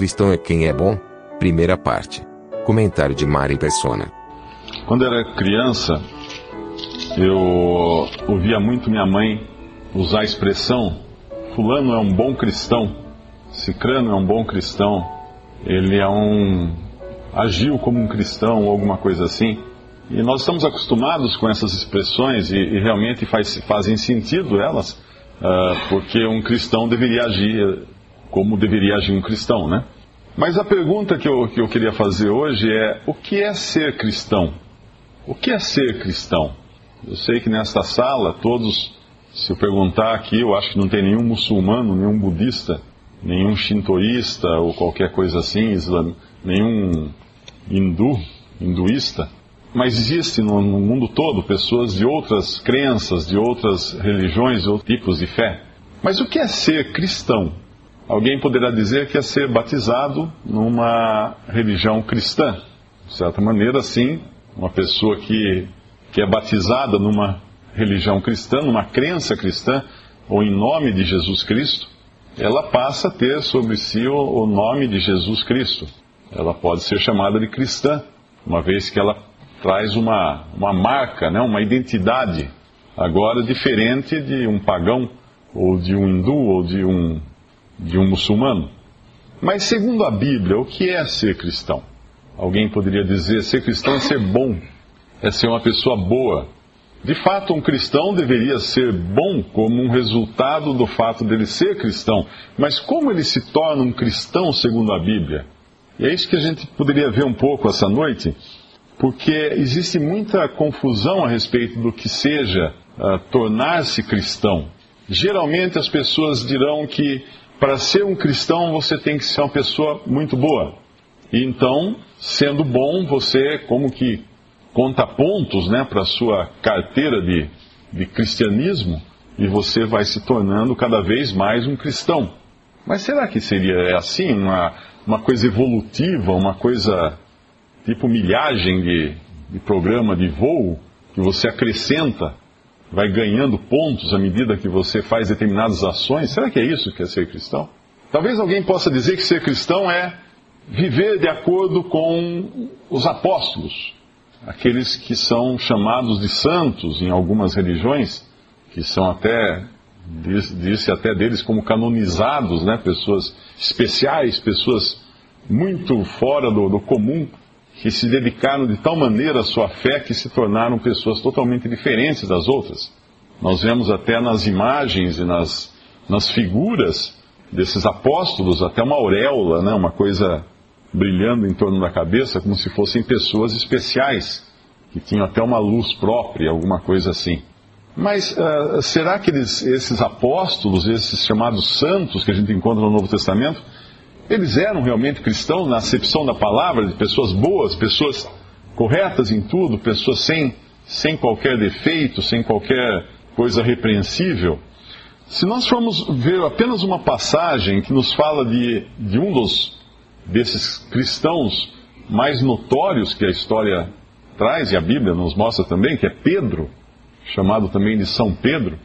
Cristão é quem é bom? Primeira parte. Comentário de Mari Persona. Quando era criança, eu ouvia muito minha mãe usar a expressão fulano é um bom cristão, cicrano é um bom cristão, ele é um agiu como um cristão ou alguma coisa assim. E nós estamos acostumados com essas expressões e, e realmente faz, fazem sentido elas, uh, porque um cristão deveria agir como deveria agir um cristão, né? Mas a pergunta que eu, que eu queria fazer hoje é: o que é ser cristão? O que é ser cristão? Eu sei que nesta sala, todos, se eu perguntar aqui, eu acho que não tem nenhum muçulmano, nenhum budista, nenhum shintoísta ou qualquer coisa assim, islam, nenhum hindu, hinduísta, mas existe no, no, mundo todo pessoas de outras crenças, de outras religiões, de outros tipos de fé. Mas o que é ser cristão? Alguém poderá dizer que é ser batizado numa religião cristã. De certa maneira, sim, uma pessoa que, que é batizada numa religião cristã, numa crença cristã, ou em nome de Jesus Cristo, ela passa a ter sobre si o, o nome de Jesus Cristo. Ela pode ser chamada de cristã, uma vez que ela traz uma, uma marca, né, uma identidade, agora diferente de um pagão, ou de um hindu, ou de um, de um muçulmano. Mas segundo a Bíblia, o que é ser cristão? Alguém poderia dizer: ser cristão é ser bom, é ser uma pessoa boa. De fato, um cristão deveria ser bom como um resultado do fato dele ser cristão. Mas como ele se torna um cristão segundo a Bíblia? E é isso que a gente poderia ver um pouco essa noite porque existe muita confusão a respeito do que seja uh, tornar-se cristão. Geralmente as pessoas dirão que para ser um cristão você tem que ser uma pessoa muito boa. E então, sendo bom, você como que conta pontos né, para a sua carteira de, de cristianismo e você vai se tornando cada vez mais um cristão. Mas será que seria assim, uma, uma coisa evolutiva, uma coisa tipo milhagem de, de programa de voo, que você acrescenta, vai ganhando pontos à medida que você faz determinadas ações. Será que é isso que é ser cristão? Talvez alguém possa dizer que ser cristão é viver de acordo com os apóstolos, aqueles que são chamados de santos em algumas religiões, que são até, disse até deles como canonizados, né? pessoas especiais, pessoas muito fora do, do comum, que se dedicaram de tal maneira à sua fé que se tornaram pessoas totalmente diferentes das outras. Nós vemos até nas imagens e nas, nas figuras desses apóstolos, até uma auréola, né, uma coisa brilhando em torno da cabeça, como se fossem pessoas especiais, que tinham até uma luz própria, alguma coisa assim. Mas uh, será que eles, esses apóstolos, esses chamados santos que a gente encontra no Novo Testamento, eles eram realmente cristãos na acepção da palavra, de pessoas boas, pessoas corretas em tudo, pessoas sem, sem qualquer defeito, sem qualquer coisa repreensível. Se nós formos ver apenas uma passagem que nos fala de, de um dos desses cristãos mais notórios que a história traz, e a Bíblia nos mostra também, que é Pedro, chamado também de São Pedro,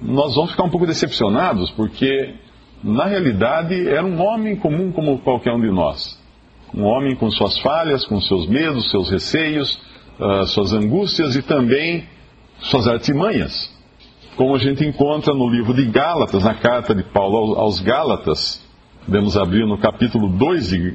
nós vamos ficar um pouco decepcionados, porque na realidade, era um homem comum como qualquer um de nós. Um homem com suas falhas, com seus medos, seus receios, uh, suas angústias e também suas artimanhas. Como a gente encontra no livro de Gálatas, na carta de Paulo aos Gálatas, podemos abrir no capítulo 2 de,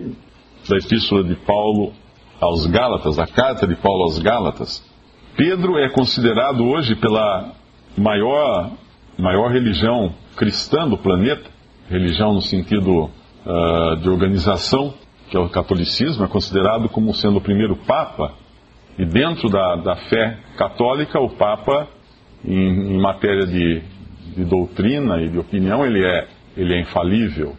da epístola de Paulo aos Gálatas, a carta de Paulo aos Gálatas. Pedro é considerado hoje pela maior, maior religião cristã do planeta religião no sentido uh, de organização, que é o catolicismo, é considerado como sendo o primeiro Papa, e dentro da, da fé católica, o Papa, em, em matéria de, de, doutrina e de opinião, ele é ele é infalível.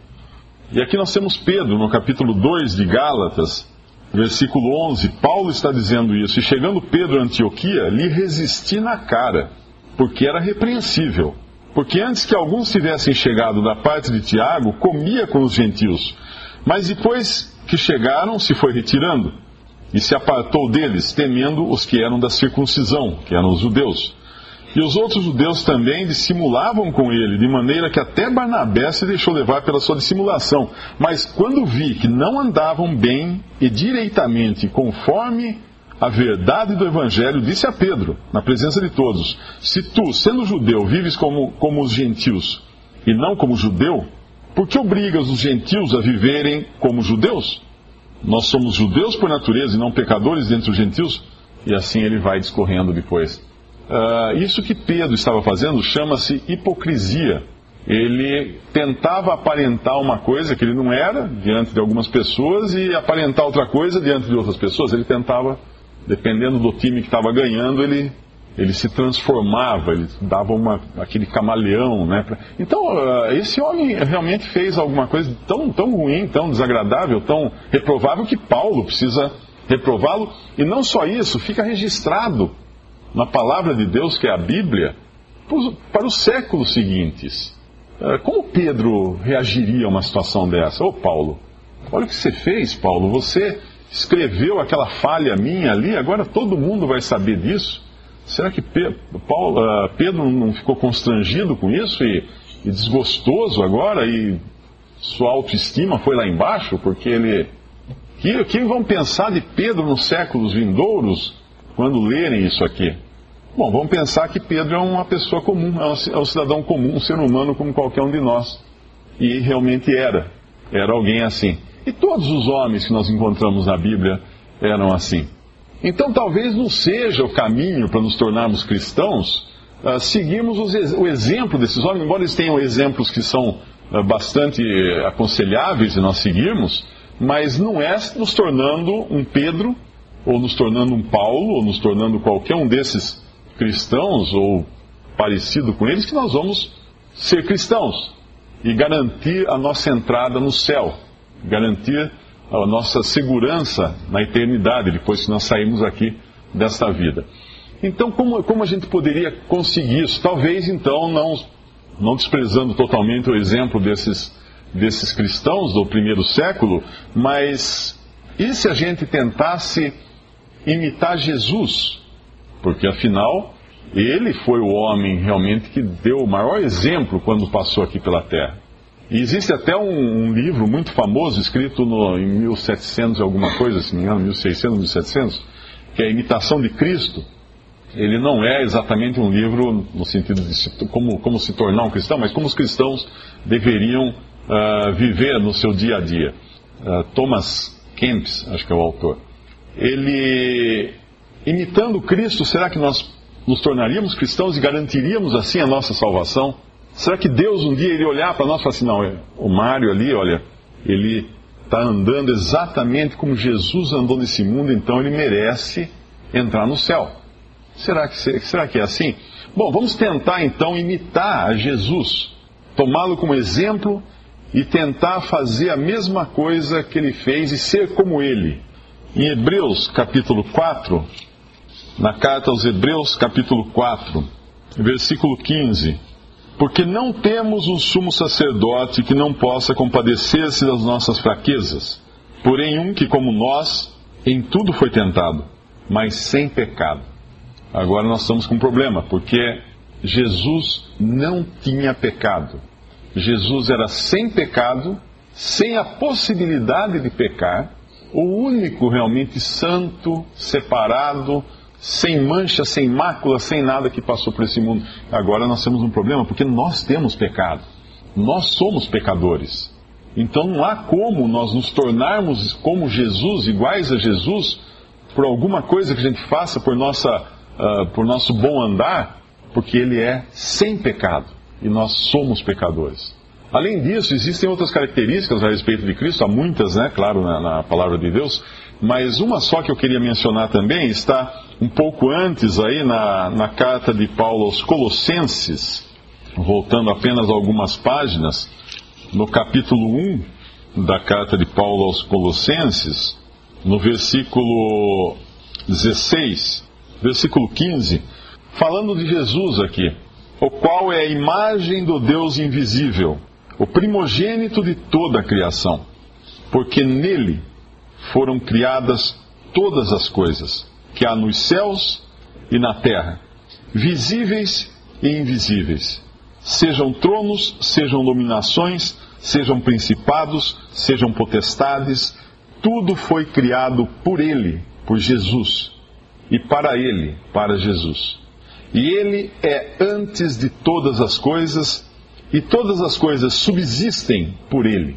E aqui nós temos Pedro, no capítulo 2 de Gálatas, versículo 11. Paulo está dizendo isso. E chegando Pedro a Antioquia, lhe resisti na cara, porque era repreensível. Porque antes que alguns tivessem chegado da parte de Tiago, comia com os gentios. Mas depois que chegaram, se foi retirando e se apartou deles, temendo os que eram da circuncisão, que eram os judeus. E os outros judeus também dissimulavam com ele, de maneira que até Barnabé se deixou levar pela sua dissimulação. Mas quando vi que não andavam bem e direitamente conforme a verdade do Evangelho, disse a Pedro, na presença de todos: Se tu, sendo judeu, vives como, como os gentios e não como judeu, por que obrigas os gentios a viverem como judeus? Nós somos judeus por natureza e não pecadores dentre os gentios? E assim ele vai discorrendo depois. Uh, isso que Pedro estava fazendo chama-se hipocrisia. Ele tentava aparentar uma coisa que ele não era diante de algumas pessoas e aparentar outra coisa diante de outras pessoas. Ele tentava, dependendo do time que estava ganhando, ele, ele se transformava, ele dava uma, aquele camaleão. Né? Então, uh, esse homem realmente fez alguma coisa tão, tão ruim, tão desagradável, tão reprovável que Paulo precisa reprová-lo. E não só isso, fica registrado na palavra de Deus, que é a Bíblia, para os séculos seguintes. É, como Pedro reagiria a uma situação dessa? Ô Paulo, olha o que você fez, Paulo. Você escreveu aquela falha minha ali, agora todo mundo vai saber disso. Será que ah, Pedro não ficou constrangido com isso e, e desgostoso agora e sua autoestima foi lá embaixo? Porque ele. O que vão pensar de Pedro nos séculos vindouros? quando lerem isso aqui? Bom, vamos pensar que Pedro é uma pessoa comum, é, é um cidadão comum, um ser humano como qualquer um de nós. E realmente era. Era alguém assim. E todos os homens que nós encontramos na Bíblia eram assim. Então talvez não seja o caminho para nos tornarmos cristãos uh, seguirmos os, o exemplo desses homens, embora eles tenham exemplos que são uh, bastante aconselháveis de nós seguirmos, mas não é nos tornando um Pedro ou nos tornando um Paulo, ou nos tornando qualquer um desses cristãos, ou parecido com eles, que nós vamos ser cristãos e garantir a nossa entrada no céu, garantir a nossa segurança na eternidade, depois que nós saímos aqui desta vida. Então, como, como a gente poderia conseguir isso? Talvez, então, não, não desprezando totalmente o exemplo desses, desses cristãos do primeiro século, mas e se a gente tentasse imitar Jesus, porque afinal ele foi o homem realmente que deu o maior exemplo quando passou aqui pela Terra. E existe até um, um livro muito famoso, escrito no, em 1700 alguma coisa, se não me engano, 1600, 1700, que é a Imitação de Cristo. Ele não é exatamente um livro no sentido de se, como, como se tornar um cristão, mas como os cristãos deveriam uh, viver no seu dia a dia. Uh, Thomas Kempis, acho que é o autor ele, imitando Cristo, será que nós nos tornaríamos cristãos e garantiríamos assim a nossa salvação? Será que Deus um dia iria olhar para nós e falar assim, não, o Mário ali, olha, ele está andando exatamente como Jesus andou nesse mundo, então ele merece entrar no céu. Será que, será que é assim? Bom, vamos tentar então imitar a Jesus, tomá-lo como exemplo e tentar fazer a mesma coisa que ele fez e ser como ele. Em Hebreus capítulo 4, na carta aos Hebreus capítulo 4, versículo 15: Porque não temos um sumo sacerdote que não possa compadecer-se das nossas fraquezas, porém um que, como nós, em tudo foi tentado, mas sem pecado. Agora nós estamos com um problema, porque Jesus não tinha pecado. Jesus era sem pecado, sem a possibilidade de pecar o único realmente santo, separado, sem mancha, sem mácula, sem nada que passou por esse mundo. Agora nós temos um problema porque nós temos pecado. Nós somos pecadores. Então não há como nós nos tornarmos como Jesus, iguais a Jesus, por alguma coisa que a gente faça por, nossa, uh, por nosso bom andar, porque Ele é sem pecado e nós somos pecadores. Além disso, existem outras características a respeito de Cristo, há muitas, né, claro, na, na, palavra de Deus, mas uma só que eu queria mencionar também está um pouco antes aí na, na carta de Paulo aos Colossenses, voltando apenas algumas páginas, no capítulo 1 da carta de Paulo aos Colossenses, no versículo 16, versículo 15, falando de Jesus aqui, o qual é a imagem do Deus invisível, o primogênito de toda a criação, porque nele foram criadas todas as coisas que há nos céus e na terra, visíveis e invisíveis, sejam tronos, sejam dominações, sejam principados, sejam potestades, tudo foi criado por Ele, por Jesus, e para Ele, para Jesus. E Ele é antes de todas as coisas, e todas as coisas subsistem por Ele.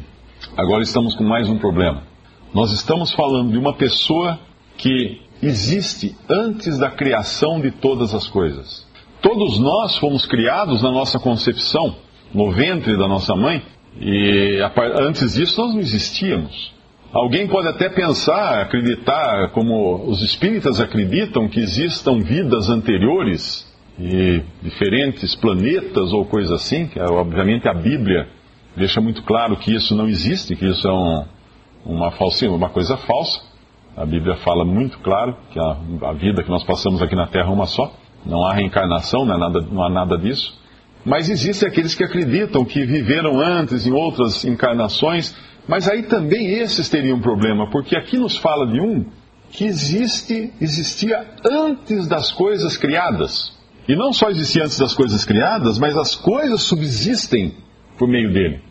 Agora estamos com mais um problema. Nós estamos falando de uma pessoa que existe antes da criação de todas as coisas. Todos nós fomos criados na nossa concepção, no ventre da nossa mãe, e antes disso nós não existíamos. Alguém pode até pensar, acreditar, como os espíritas acreditam, que existam vidas anteriores e diferentes planetas ou coisa assim, que obviamente a Bíblia deixa muito claro que isso não existe, que isso é um, uma, falsa, uma coisa falsa. A Bíblia fala muito claro que a, a, vida que nós passamos aqui na Terra é uma só. Não há reencarnação, não, é nada, não há nada disso. Mas existem aqueles que acreditam que viveram antes em outras encarnações, mas aí também esses teriam um problema, porque aqui nos fala de um que existe, existia antes das coisas criadas. E não só existia antes das coisas criadas, mas as coisas subsistem por meio dele.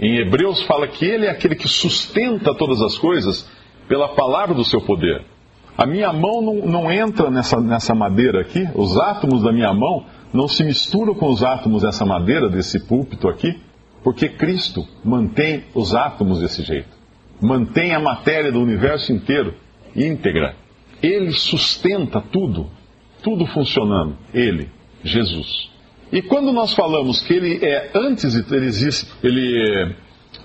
Em Hebreus fala que ele é aquele que sustenta todas as coisas pela palavra do seu poder. A minha mão não, não entra nessa, nessa madeira aqui, os átomos da minha mão não se misturam com os átomos dessa madeira, desse púlpito aqui, porque Cristo mantém os átomos desse jeito. Mantém a matéria do universo inteiro íntegra. Ele sustenta tudo, tudo funcionando. Ele, Jesus. E quando nós falamos que ele é antes, ele existe, ele,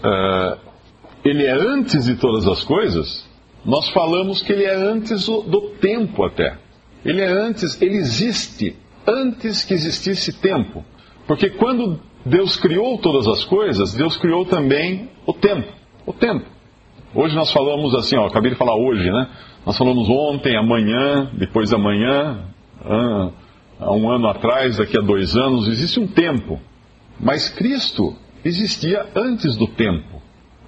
uh, ele é antes de todas as coisas, nós falamos que ele é antes do, tempo até. Ele é antes, ele existe antes que existisse tempo. Porque quando Deus criou todas as coisas, Deus criou também o tempo. O tempo. Hoje nós falamos assim, ó, acabei de falar hoje, né? Nós falamos ontem, amanhã, depois da manhã, há um ano atrás, daqui a dois anos, existe um tempo. Mas Cristo existia antes do tempo.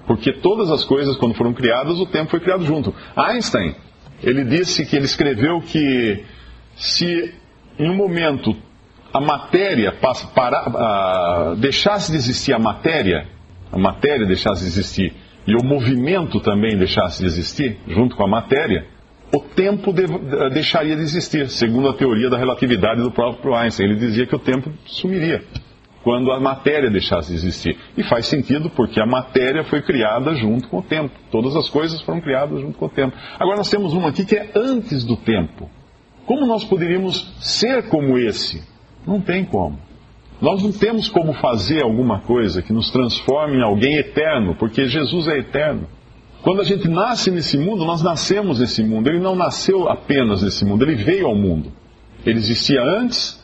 Porque todas as coisas, quando foram criadas, o tempo foi criado junto. Einstein, ele disse que ele escreveu que se em um momento a matéria passa, para, deixasse de existir a matéria, a matéria deixasse de existir e o movimento também deixasse de existir, junto com a matéria, o tempo de, deixaria de existir, segundo a teoria da relatividade do próprio Einstein. Ele dizia que o tempo sumiria quando a matéria deixasse de existir. E faz sentido porque a matéria foi criada junto com o tempo. Todas as coisas foram criadas junto com o tempo. Agora nós temos uma aqui que é antes do tempo. Como nós poderíamos ser como esse? Não tem como. Nós não temos como fazer alguma coisa que nos transforme em alguém eterno, porque Jesus é eterno. Quando a gente nasce nesse mundo, nós nascemos nesse mundo. Ele não nasceu apenas nesse mundo, ele veio ao mundo. Ele existia antes,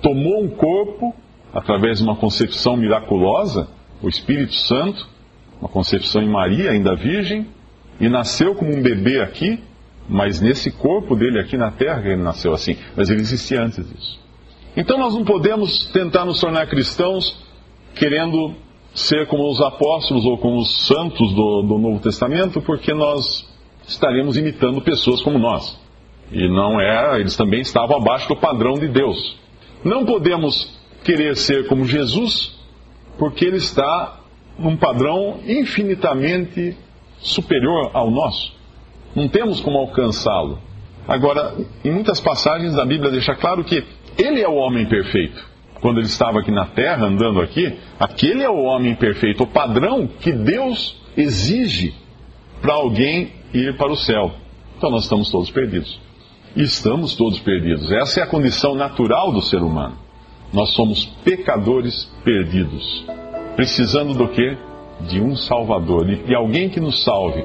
tomou um corpo, através de uma concepção miraculosa, o Espírito Santo, uma concepção em Maria, ainda virgem, e nasceu como um bebê aqui, mas nesse corpo dele aqui na terra ele nasceu assim. Mas ele existia antes disso. Então nós não podemos tentar nos tornar cristãos querendo ser como os apóstolos ou como os santos do, do Novo Testamento, porque nós estaríamos imitando pessoas como nós. E não é, eles também estavam abaixo do padrão de Deus. Não podemos querer ser como Jesus, porque ele está num padrão infinitamente superior ao nosso. Não temos como alcançá-lo. Agora, em muitas passagens da Bíblia deixa claro que ele é o homem perfeito. Quando ele estava aqui na terra, andando aqui, aquele é o homem perfeito, o padrão que Deus exige para alguém ir para o céu. Então nós estamos todos perdidos. Estamos todos perdidos. Essa é a condição natural do ser humano. Nós somos pecadores perdidos. Precisando do quê? De um Salvador, de alguém que nos salve.